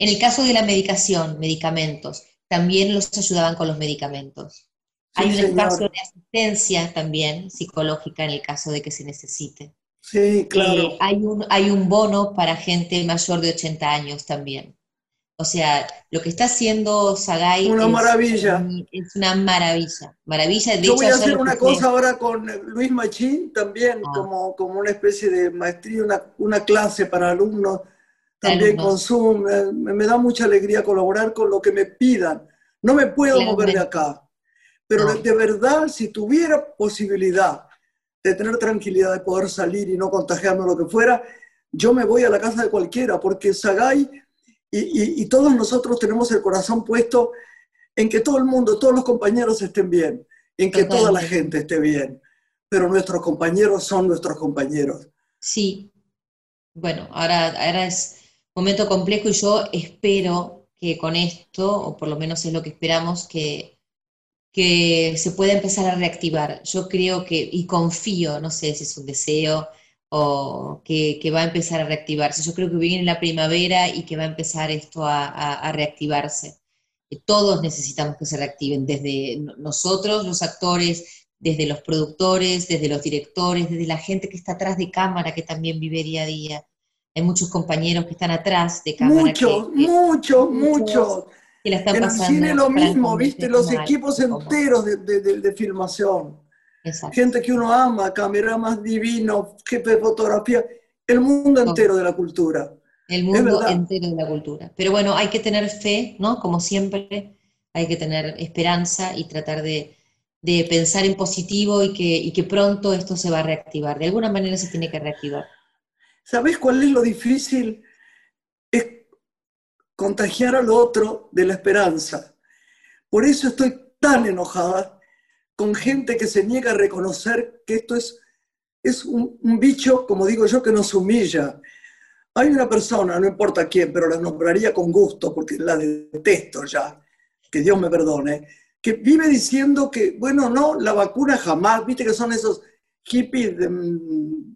En el caso de la medicación, medicamentos, también los ayudaban con los medicamentos. Sí, Hay un señor. espacio de asistencia también psicológica en el caso de que se necesite. Sí, claro. Eh, hay, un, hay un bono para gente mayor de 80 años también. O sea, lo que está haciendo Sagay Una es, maravilla. es una maravilla. Maravilla. De Yo hecho, voy a hacer una cosa ahora con Luis Machín, también Ah. como, como una especie de maestría, una, una clase para alumnos, también con Zoom. Me, me da mucha alegría colaborar con lo que me pidan. No me puedo mover de acá, pero No. de, verdad, si tuviera posibilidad de tener tranquilidad, de poder salir y no contagiarme lo que fuera, yo me voy a la casa de cualquiera, porque Sagay y, y- y todos nosotros tenemos el corazón puesto en que todo el mundo, todos los compañeros estén bien, en que toda la gente esté bien, pero nuestros compañeros son nuestros compañeros. Sí. Bueno, ahora, ahora es momento complejo y yo espero que con esto, o por lo menos es lo que esperamos, que, que se pueda empezar a reactivar. Yo creo que, y confío, no sé si es un deseo o que, va a empezar a reactivarse. Yo creo que viene la primavera y que va a empezar esto a, reactivarse. Que Todos necesitamos que se reactiven, desde no- nosotros, los actores, desde los productores, desde los directores, desde la gente que está atrás de cámara, que también vive día a día. Hay muchos compañeros que están atrás de cámara Muchos, que, muchos, muchos que la están En el cine lo mismo, viste, los equipos enteros de, de- de- de filmación. Exacto. Gente que uno ama, cameramas divinos, jefe de fotografía, el mundo entero de la cultura. El mundo entero de la cultura. Pero bueno, hay que tener fe, ¿no? Como siempre, hay que tener esperanza y tratar de, de pensar en positivo y que, y que pronto esto se va a reactivar. De alguna manera se tiene que reactivar. ¿Sabés cuál es lo difícil? Es contagiar al otro de la esperanza. Por eso estoy tan enojada con gente que se niega a reconocer que esto es, es un, un bicho, como digo yo, que nos humilla. Hay una persona, no importa quién, pero la nombraría con gusto porque la detesto ya, que Dios me perdone, que vive diciendo que, bueno, no, la vacuna jamás, viste que son esos hippies de, mm,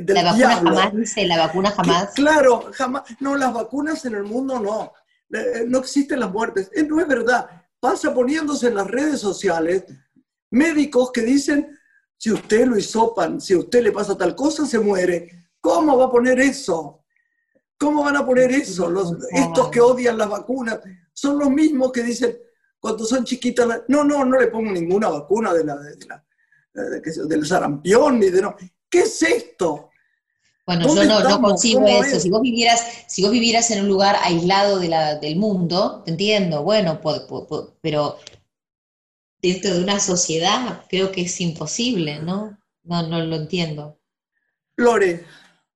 del La vacuna diablo. jamás, dice, la vacuna Que, jamás. claro, jamás. No, las vacunas en el mundo no. Eh, No existen las muertes. Eh, No es verdad. Pasa poniéndose en las redes sociales médicos que dicen, si usted lo hisopan, si a usted le pasa tal cosa, se muere. ¿Cómo va a poner eso? ¿Cómo van a poner eso? Los, estos que odian las vacunas son los mismos que dicen, cuando son chiquitas, la- no, no, no le pongo ninguna vacuna de la, de la- de que- del sarampión ni de no. ¿Qué es esto? Bueno, yo ¿Dónde no, no ¿Cómo eso. es? Si vos vivieras, si vos vivieras en un lugar aislado de la, del mundo, te entiendo, bueno, po- po- po- pero dentro de una sociedad creo que es imposible, ¿no? No, no lo entiendo. Lore,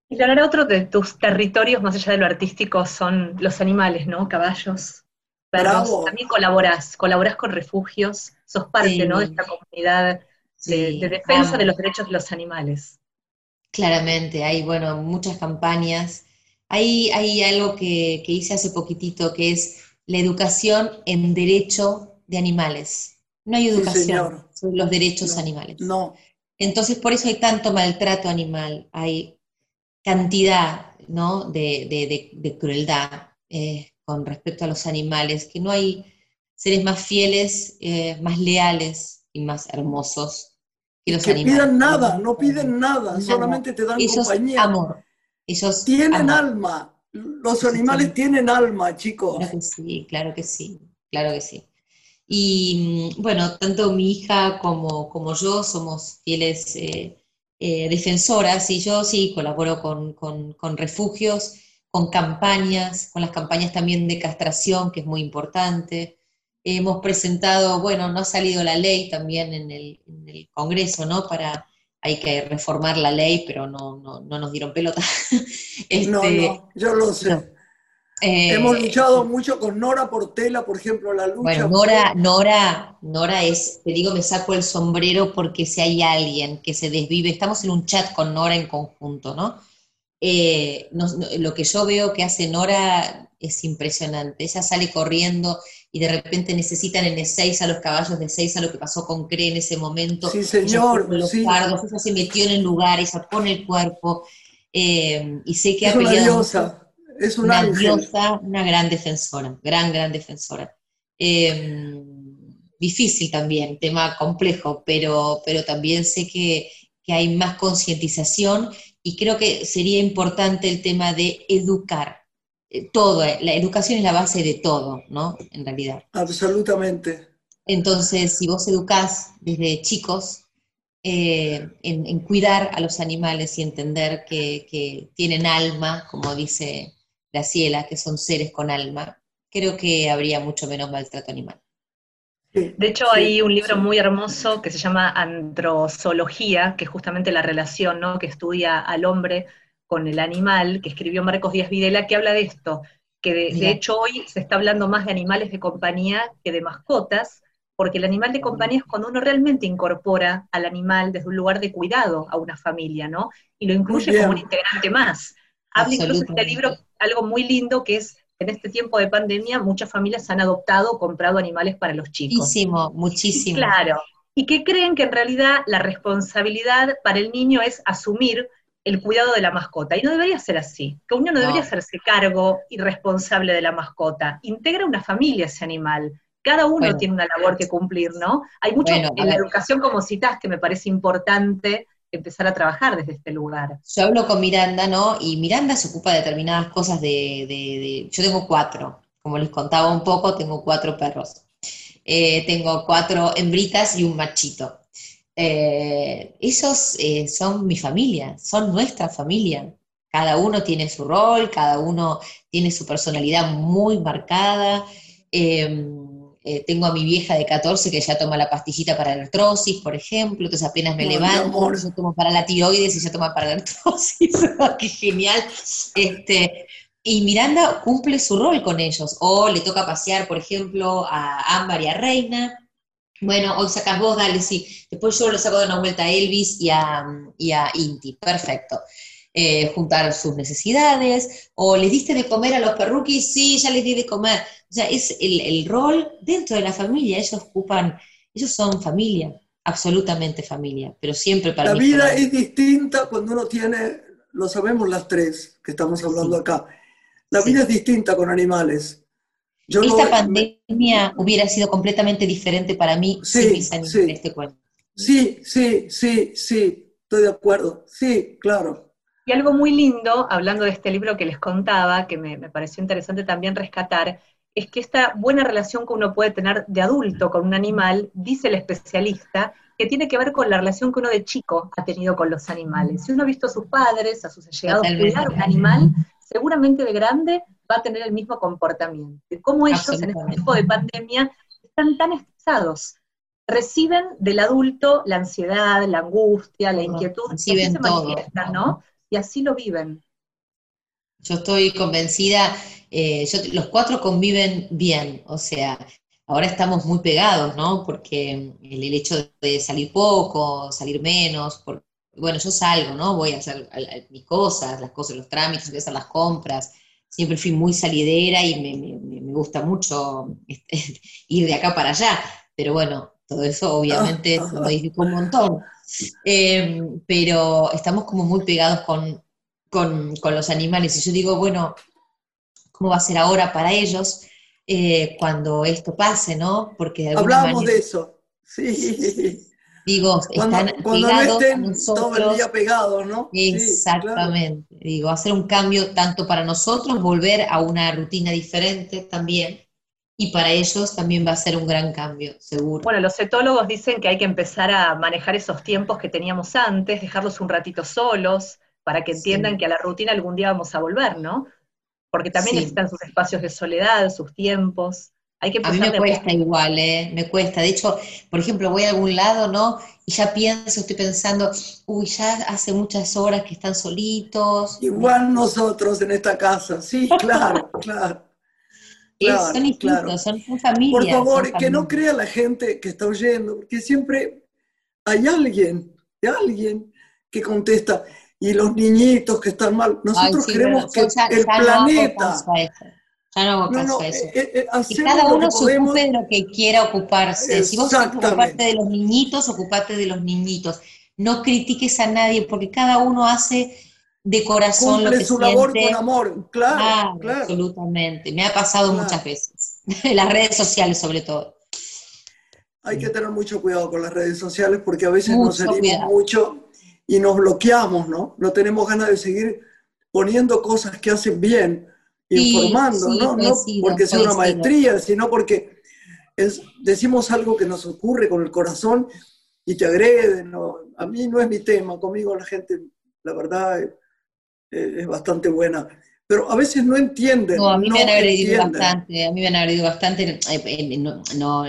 Y Leonora, otro de tus territorios, más allá de lo artístico, son los animales, ¿no? Caballos. Bravo. También colaboras, colaboras con refugios, sos parte, Sí. ¿no? De esta comunidad de, Sí, de defensa de los derechos de los animales. Claramente, hay, bueno, muchas campañas. Hay, hay algo que, que hice hace poquitito, que es la educación en derecho de animales. No hay educación sobre los derechos No, animales. no. Entonces, por eso hay tanto maltrato animal, hay cantidad, ¿no? de, de- de- de crueldad eh, con respecto a los animales, que no hay seres más fieles, eh, más leales y más hermosos que los Que animales. pidan nada, no piden nada, solamente te dan compañía. amor. Ellos Tienen amor. alma. Los animales sí. tienen alma, chicos. Claro que sí, claro que sí, claro que sí. Y mm, bueno, tanto mi hija como, como yo somos fieles eh, eh, defensoras y yo sí colaboro con, con- con refugios, con campañas, con las campañas también de castración, que es muy importante. Hemos presentado, bueno, no ha salido la ley también en el, en el Congreso, ¿no? Para, hay que reformar la ley, pero no, no, no nos dieron pelota. No, Este, no, yo lo sé. no. eh, Hemos luchado mucho con Nora Portela, por ejemplo, la lucha. Bueno, Nora, Nora, Nora es, te digo, me saco el sombrero porque si hay alguien que se desvive, estamos en un chat con Nora en conjunto, ¿no? Eh, nos- lo que yo veo que hace Nora es impresionante. Ella sale corriendo y de repente necesitan en E6 a los caballos de 6 a lo que pasó con Cree en ese momento. Sí, señor, los sí. fardos, ella se metió en el lugar, ella pone el cuerpo. eh, y sé que es ha una peleado diosa, es un una diosa, una gran defensora, gran, gran defensora. Eh, difícil también, tema complejo, pero, pero también sé que, que hay más concientización y creo que sería importante el tema de educar. Eh, Todo, eh, la educación es la base de todo, ¿no? En realidad. Absolutamente. Entonces, si vos educás desde chicos eh, en, en cuidar a los animales y entender que, que tienen alma, como dice Graciela, que son seres con alma, creo que habría mucho menos maltrato animal. Sí, De hecho, sí, hay un libro sí. muy hermoso que se llama Androzoología, que es justamente la relación ¿no? que estudia al hombre con el animal, que escribió Marcos Díaz Videla, que habla de esto, que de, hecho hoy se está hablando más de animales de compañía que de mascotas, porque el animal de compañía es cuando uno realmente incorpora al animal desde un lugar de cuidado a una familia, ¿no? Y lo incluye como un integrante más. Habla incluso este libro algo muy lindo que es en este tiempo de pandemia muchas familias han adoptado o comprado animales para los chicos. Muchísimo, muchísimo. Claro. Y que creen que en realidad la responsabilidad para el niño es asumir el cuidado de la mascota. Y no debería ser así. Que uno no, No. debería hacerse cargo y responsable de la mascota. Integra una familia ese animal. Cada uno Bueno. tiene una labor que cumplir, ¿no? Hay mucho Bueno, en la educación como citas que me parece importante empezar a trabajar desde este lugar. Yo hablo con Miranda, ¿no? Y Miranda se ocupa de determinadas cosas de, de- de- Yo tengo cuatro, como les contaba un poco, tengo cuatro perros. Eh, tengo cuatro hembritas y un machito. Eh, esos eh, son mi familia, son nuestra familia. Cada uno tiene su rol, cada uno tiene su personalidad muy marcada. Eh, eh, tengo a mi vieja de 14 que ya toma la pastillita para la artrosis, por ejemplo, entonces apenas me levanto, yo tomo para la tiroides y ella toma para la artrosis. ¡Qué genial! Este, y Miranda cumple su rol con ellos. O le toca pasear, por ejemplo, a Ámbar y a Reina. Bueno, hoy sacas vos, dale, sí. Después yo lo saco de una vuelta a Elvis y a, y a Inti. Perfecto. Eh, juntar sus necesidades. O les diste de comer a los perruquis, sí, ya les di de comer. O sea, es el, el rol dentro de la familia. Ellos ocupan, ellos son familia, absolutamente familia, pero siempre para La mí vida es distinta cuando uno tiene, lo sabemos las tres que estamos hablando Sí. acá. La Sí. vida es distinta con animales. Yo Esta no- pandemia hubiera sido completamente diferente para mí Sí, sin mis animales, sí. te cuento. Sí, sí, sí, sí, estoy de acuerdo. Sí, claro. Y algo muy lindo, hablando de este libro que les contaba, que me, me pareció interesante también rescatar, es que esta buena relación que uno puede tener de adulto con un animal, dice el especialista, que tiene que ver con la relación que uno de chico ha tenido con los animales. Si uno ha visto a sus padres, a sus allegados cuidar un animal, seguramente de grande va a tener el mismo comportamiento. Cómo ellos en este tiempo de pandemia están tan estresados. Reciben del adulto la ansiedad, la angustia, la inquietud, y así reciben se todo. manifiestan, ¿no? Y así lo viven. Yo estoy convencida, eh, yo- los cuatro conviven bien, o sea, ahora estamos muy pegados, ¿no? Porque el, el hecho de salir poco, salir menos, por- bueno, yo salgo, ¿no? Voy a hacer mis cosas, las cosas, los trámites, voy a hacer las compras, siempre fui muy salidera y me, me- gusta mucho este, ir de acá para allá, pero bueno, todo eso obviamente se modificó un montón. Eh, pero estamos como muy pegados con, con, con los animales. Y yo digo, bueno, ¿cómo va a ser ahora para ellos eh, cuando esto pase, no? Porque de alguna Hablamos manera, de eso. Sí. digo, Cuando, están cuando no pegados a todo el día pegados, ¿no? Sí, claro. Exactamente. Digo, hacer un cambio tanto para nosotros, volver a una rutina diferente también, y para ellos también va a ser un gran cambio, seguro. Bueno, los etólogos dicen que hay que empezar a manejar esos tiempos que teníamos antes, dejarlos un ratito solos, para que entiendan Sí. que a la rutina algún día vamos a volver, ¿no? Porque también Sí. necesitan sus espacios de soledad, sus tiempos. Hay que A mí me cuesta igual, ¿eh? Me cuesta. De hecho, por ejemplo, voy a algún lado, ¿no? Y ya pienso, estoy pensando, uy, ya hace muchas horas que están solitos. Igual nosotros en esta casa, sí, claro, claro. Es- claro, son distintos, claro. son, familias. Por favor, que no crea la gente que está oyendo, porque siempre hay alguien, alguien que contesta, y los niñitos que están mal. Ay, Nosotros sí, queremos pero que el ya no Ya no hago caso no, eso. eh, eh, Que hacemos cada uno que se ocupe de lo que quiera ocuparse. Si vos querés ocuparte de los niñitos, ocupate de los niñitos. No critiques a nadie, porque cada uno hace de corazón lo que su labor con amor, claro, absolutamente. Me ha pasado Claro. muchas veces. En las redes sociales, sobre todo. Hay que tener mucho cuidado con las redes sociales porque a veces nos salimos cuidado. mucho y nos bloqueamos, ¿no? No tenemos ganas de seguir poniendo cosas que hacen bien, Sí, informando, sí, ¿no? No porque sea una maestría, sino porque es, decimos algo que nos ocurre con el corazón y te agreden. ¿no? A mí no es mi tema, conmigo la gente, la verdad, eh, es bastante buena. Pero a veces no entienden. No, a mí me han agredido entienden. bastante, a mí me han agredido bastante, eh, eh, no, no,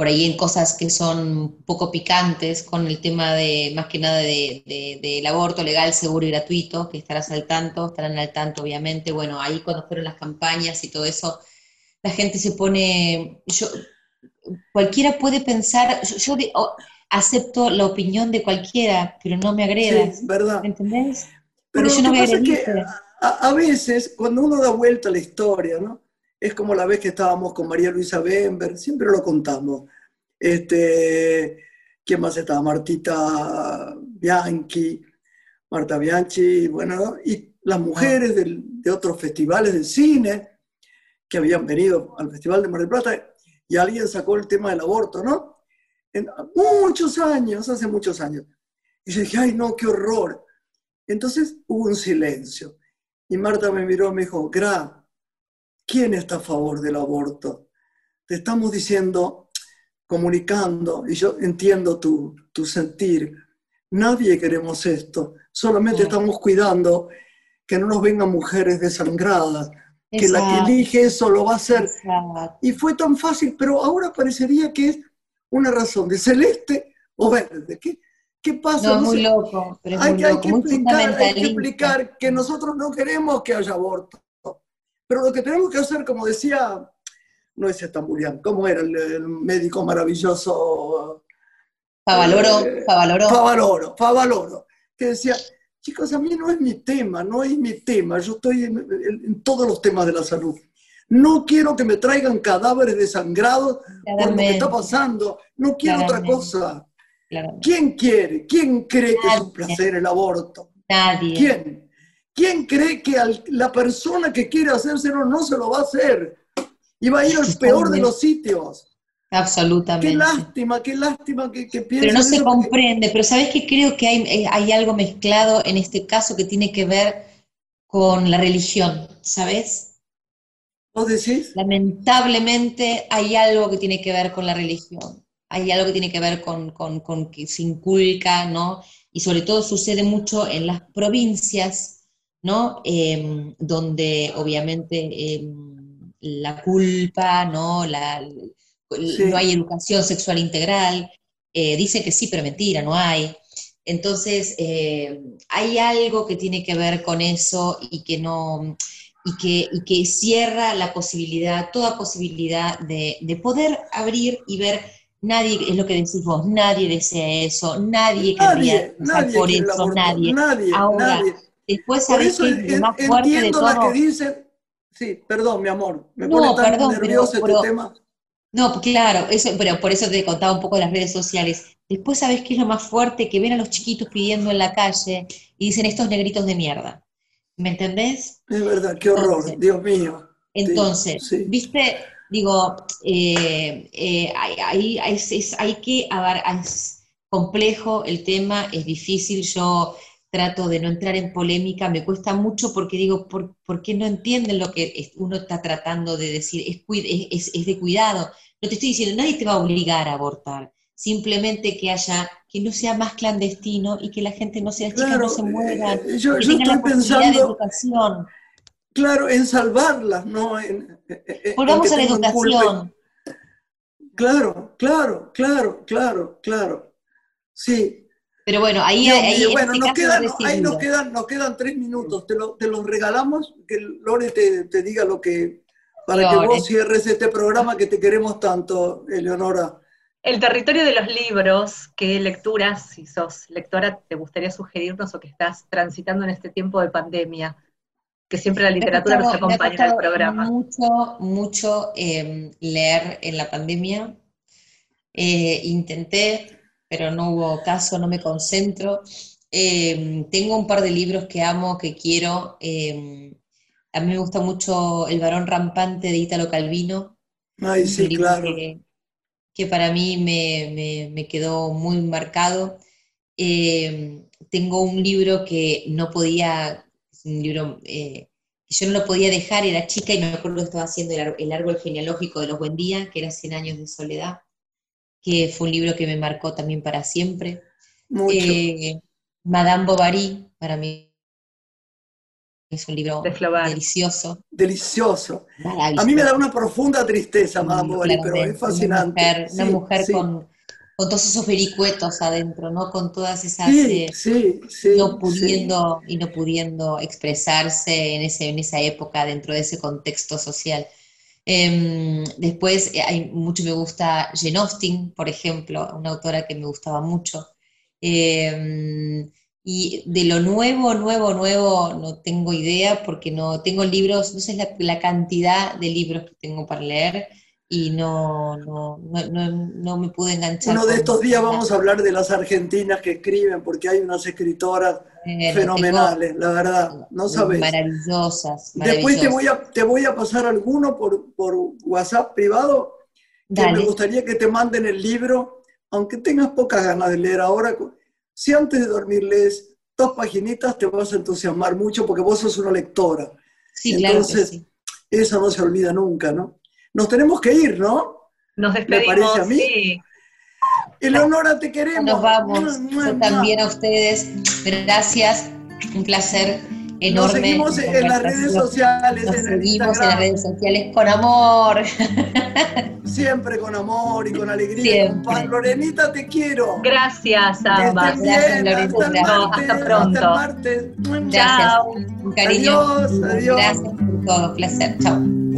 por ahí en cosas que son un poco picantes, con el tema de, más que nada, de- de- del aborto legal, seguro y gratuito, que estarás al tanto, estarán al tanto, obviamente. Bueno, ahí cuando fueron las campañas y todo eso, la gente se pone, yo, cualquiera puede pensar, yo, yo de- o- acepto la opinión de cualquiera, pero no me agredas, Sí, ¿verdad? ¿me entendés? Pero yo no pasa es que a, a veces, cuando uno da vuelta a la historia, ¿no? Es como la vez que estábamos con María Luisa Bember, siempre lo contamos. Este, ¿Quién más estaba? Martita Bianchi, Marta Bianchi, bueno, ¿no? y las mujeres de otros festivales de cine que habían venido al Festival de Mar del Plata y alguien sacó el tema del aborto, ¿no? En muchos años, hace muchos años. Y yo dije, ay, no, qué horror. Entonces hubo un silencio. Y Marta me miró y me dijo, Gra, ¿quién está a favor del aborto? Te estamos diciendo, comunicando, y yo entiendo tu, tu sentir. Nadie queremos esto, solamente estamos cuidando que no nos vengan mujeres desangradas, que la que elige eso lo va a hacer. exacto. Y fue tan fácil, pero ahora parecería que es una razón de celeste o verde. ¿Qué, qué pasa? No, muy sé. loco, pero Hay, muy que- hay loco, que muy explicar, hay que explicar que nosotros no queremos que haya aborto. Pero lo que tenemos que hacer, como decía, no es Estamburian, ¿cómo era el, el médico maravilloso? Favaloro, Eh, Favaloro. Favaloro, Favaloro, que decía, chicos, a mí no es mi tema, no es mi tema, yo estoy en, en- en todos los temas de la salud. No quiero que me traigan cadáveres desangrados por lo que está pasando, no quiero otra cosa. claramente. ¿Quién quiere? ¿Quién cree que es un placer el aborto? Nadie. ¿Quién? ¿Quién cree que al- la persona que quiere hacérselo no se lo va a hacer? Y va a ir al peor de los sitios. Qué Absolutamente. lástima, qué lástima que, que Pero no se comprende. Pero sabes que creo que hay, eh, hay algo mezclado en este caso que tiene que ver con la religión, ¿sabes? ¿Vos decís? Lamentablemente hay algo que tiene que ver con la religión. Hay algo que tiene que ver con, con- con que se inculca, ¿no? Y sobre todo sucede mucho en las provincias, ¿no? Em, donde obviamente em, la culpa, ¿no? La, Sí. No hay educación sexual integral. Eh, dice que sí, pero mentira, no hay. Entonces, eh, hay algo que tiene que ver con eso y que no, y que, y que cierra la posibilidad, toda posibilidad de, de poder abrir y ver, nadie, es lo que decís vos, nadie desea eso, nadie querría Nadie, nadie por eso, nadie. nadie, Ahora, nadie. Después, Por ¿sabés eso qué es lo en- más fuerte de entiendo todo? que dicen, sí, perdón, mi amor, me No, pone tan perdón, pero- nervioso este pero- tema. No, claro, eso, pero por eso te contaba un poco de las redes sociales. Después, ¿sabés qué es lo más fuerte? Que ven a los chiquitos pidiendo en la calle y dicen estos negritos de mierda. ¿Me entendés? Es verdad, qué horror, Entonces- Dios mío. Entonces, sí. viste, digo, eh, eh, hay, hay- hay- es, es- hay que, a ver, es complejo el tema, es difícil, yo trato de no entrar en polémica, me cuesta mucho porque digo, ¿por, por qué no entienden lo que uno está tratando de decir? Es, es, es- de cuidado. No te estoy diciendo, nadie te va a obligar a abortar, simplemente que haya, que no sea más clandestino y que la gente no sea, Claro, no se mueran, eh, yo, que yo tengan la estoy posibilidad de pensando, educación. claro, en salvarlas, no en, en- en Volvamos a la culpa. educación. Claro, claro, claro, claro, claro. Sí. Pero bueno, ahí, Dios ahí bueno, este nos quedan, ahí nos quedan, nos quedan tres minutos. Te, lo- te los regalamos, que Lore te, te diga lo que, para que vos cierres este programa que te queremos tanto, Eleonora. El territorio de los libros, ¿qué lecturas, si sos lectora, te gustaría sugerirnos o que estás transitando en este tiempo de pandemia? Que siempre la literatura nos costado- me ha acompaña en el programa. Mucho, mucho eh, leer en la pandemia. Eh, intenté, pero no hubo caso, no me concentro. Eh, tengo un par de libros que amo, que quiero. eh, a mí me gusta mucho El varón rampante de Italo Calvino. Ay, sí, claro. que, que para mí me, me- me quedó muy marcado. Eh, tengo un libro que no podía, es un libro eh, que yo no lo podía dejar, era chica y me acuerdo que estaba haciendo el, árbol genealógico de los Buendía, que era Cien años de soledad, que fue un libro que me marcó también para siempre. Mucho. Eh, Madame Bovary, para mí es un libro De delicioso, Delicioso. A mí me da una profunda tristeza, Madame Bovary, pero es fascinante. Una mujer, una Sí, mujer sí. con, con todos esos vericuetos adentro, ¿no? Con todas esas... Sí, eh, no pudiendo y no pudiendo expresarse en ese, en esa época dentro de ese contexto social. Em, después eh, hay mucho me gusta Jane Austen, por ejemplo, una autora que me gustaba mucho. Em, y de lo nuevo, nuevo, nuevo, no tengo idea porque no tengo libros, no sé la, la cantidad de libros que tengo para leer y no, no, no, no, no me pude enganchar. Uno de estos días vamos a hablar de las argentinas que escriben, porque hay unas escritoras Eh, fenomenales, la verdad, no sabes. Maravillosas, Después te voy a, te voy a pasar alguno por, por WhatsApp privado, que me gustaría que te manden el libro, aunque tengas pocas ganas de leer ahora. Si antes de dormir lees dos paginitas, te vas a entusiasmar mucho porque vos sos una lectora. Sí, claro que Entonces, sí. Eso no se olvida nunca, ¿no? Nos tenemos que ir, ¿no? Nos parece despedimos, a mí? sí. Eleonora, te queremos. Nos vamos. También a ustedes. Gracias. Un placer Nos enorme. seguimos en las redes sociales, Nos en seguimos en las redes sociales con amor. siempre con amor y con alegría. Siempre. Lorenita, te quiero. Gracias, ambas. Gracias, Lorenzo, hasta Hasta pronto. Hasta el martes. Gracias. Chao. Un cariño. Adiós, adiós. Gracias por todo. Placer. Chao.